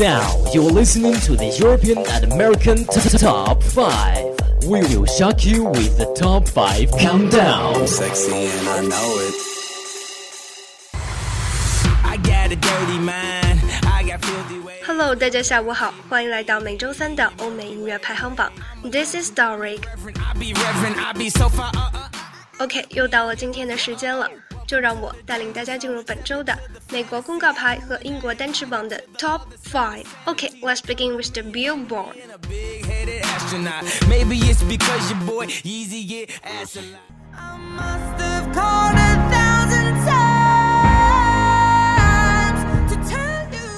Now you're listening to the European and American t- t- Top 5. We will shock you with the Top 5 Countdown. Sexy and I know it. I got a dirty mind. I got filthy ways. Hello，大家下午好，欢迎来到每周三的欧美音乐排行榜。This is Dorik。 I be reverent. I be so far. Uh, uh. OK，又到了今天的时间了， 就让我带领大家进入本周的美国公告牌和英国单曲榜的 Top Five。OK，let's、begin with the Billboard。 A big-headed astronaut. Maybe it's because your boy Yeezy get ass a lot. I must have called a thousand times to tell you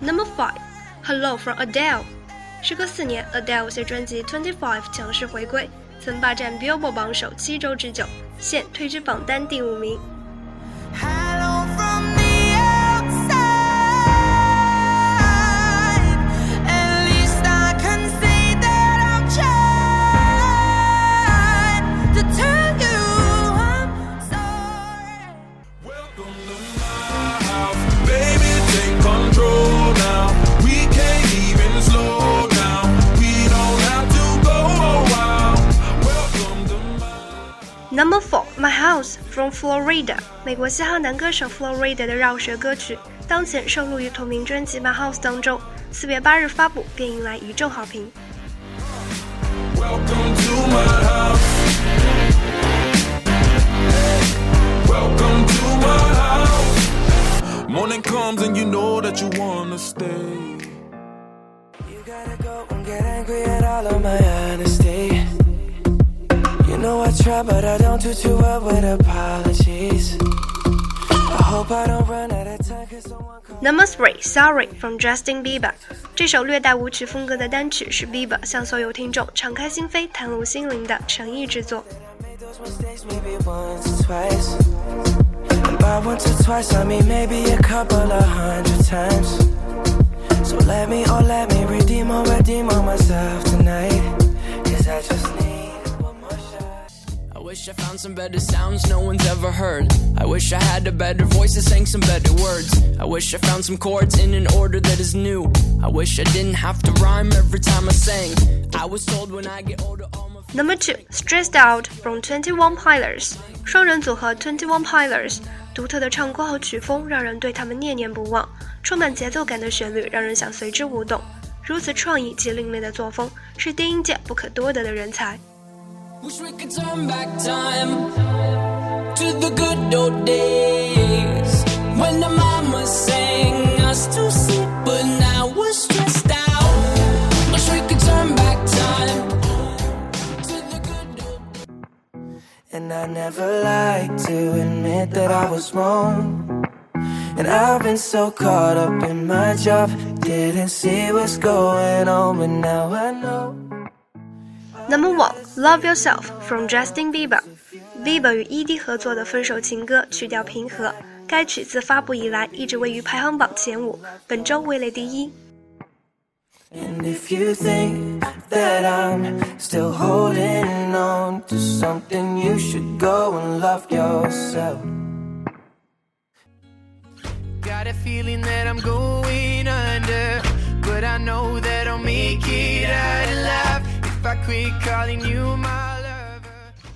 I'm Number Five，Hello from Adele。时隔四年，Adele 携专辑 Twenty Five 强势回归， 曾霸占 Billboard 榜首七周之久，现退至榜单第五名。Number four, My House from Florida，美国嘻哈男歌手 Florida 的饶舌歌曲，当前收录于同名专辑 My House 当中。四月八日发布，便迎来一众好评。Welcome to my house. I try, but I don't do too well with apologies. I hope I don't run out of time, cause someone call Number three, Sorry from Justin Bieber。这首略带舞曲风格的单曲是 Bieber 向所有听众敞开心扉、袒露心灵的诚意之作。 made those mistakes maybe once or twice. And by once or twice, I mean maybe a couple of hundred times. So let me, oh, let me redeem or redeem on myself tonight. Cause I just need one more shot. I wish I found some better sounds no one's ever heard. I wish I had a better voice that sang some better words. I wish I found some chords in an order that is new. I wish I didn't have to rhyme every time I sang. I was told when I get older, all my Number two, Stressed Out from Twenty One Pilots，双人组合 Twenty One Pilots，独特的唱功和曲风让人对他们念念不忘，充满节奏感的旋律让人想随之舞动。如此创意及另类的作风，是电音界不可多得的人才。 Wish we could turn back time to the good old days when the mama sang us to sleep, but now we're stressed out. Wish we could turn back time to the good old And I never like to admit that I was wrong. And I've been so caught up in my job, didn't see what's going on, but now I know. Number one, Love Yourself from Justin Bieber。Bieber 与 ED 合作的分手情歌，曲调平和。该曲自发布以来一直位于排行榜前五，本周位列第一。 And if you think that I'm still holding on to something, you should go and love yourself. Got a feeling that I'm going under, but I know that I'll make it out alive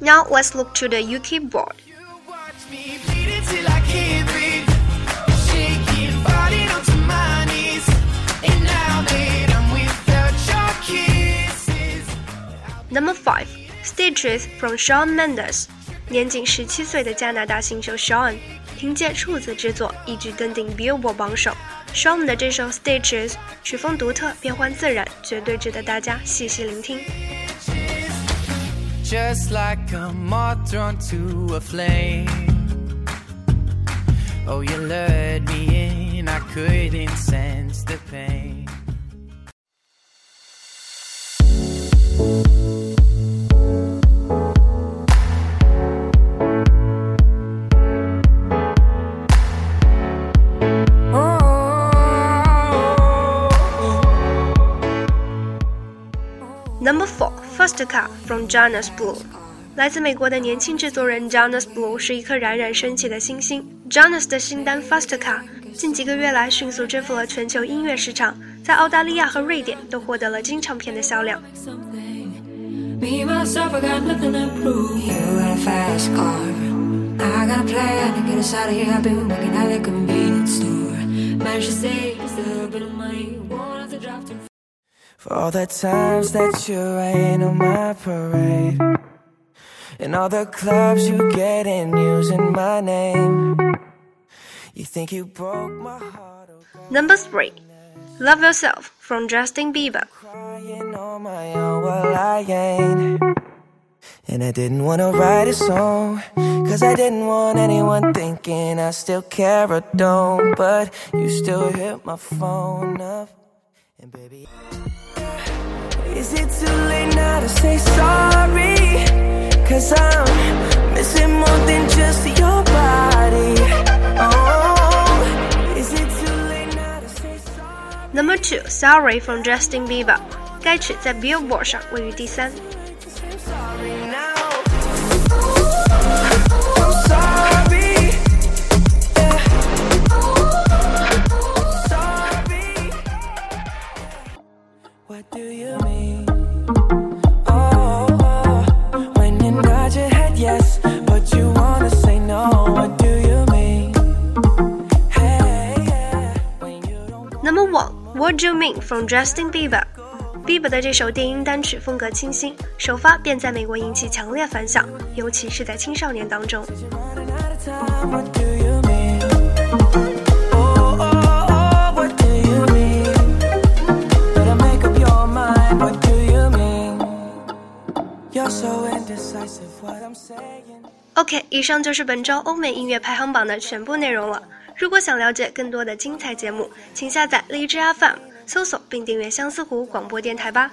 Now let's look to the UK board. You watch me bleed until I can't breathe, shaking, falling onto my knees, and now that I'm without your kisses. Number five, Stitches from Shawn Mendes。年仅十七岁的加拿大新秀 Shawn，凭借处子之作一举登顶 Billboard 榜首。 Shawn 的这首 Stitches 曲风独特，变幻自然，绝对值得大家细细聆听。just like a moth drawn to a flame. Oh, you lured me in, I couldn't sense the pain. From Jonas Blue。来自美国的年轻制作人 Jonas Blue 是一颗冉冉升起的新星。Jonas 的新单 Fast Car 近几个月来迅速征服了全球音乐市场，在澳大利亚和瑞典都获得了金唱片的销量。For all the times that you rain on my parade. And all the clubs you get in using my name. You think you broke my heart, oh Number three, Love Yourself from Justin Bieber。crying on my own, well I ain't. And I didn't wanna write a song, cause I didn't want anyone thinking I still care or don't. But you still hit my phone up, and baby. Is it too late now to say sorry? Cause I'm missing more than just your body. Oh, is it too late now to say sorry? Number two, Sorry from Justin Bieber。该曲在 Billboard 上位于第三。 Number one, What Do You Mean from Justin Bieber。Bieber 的这首电音单曲风格清新，首发便在美国引起强烈反响，尤其是在青少年当中。OK，以上就是本周欧美音乐排行榜的全部内容了。如果想了解更多的精彩节目，请下载荔枝 FM，搜索并订阅相思湖广播电台吧。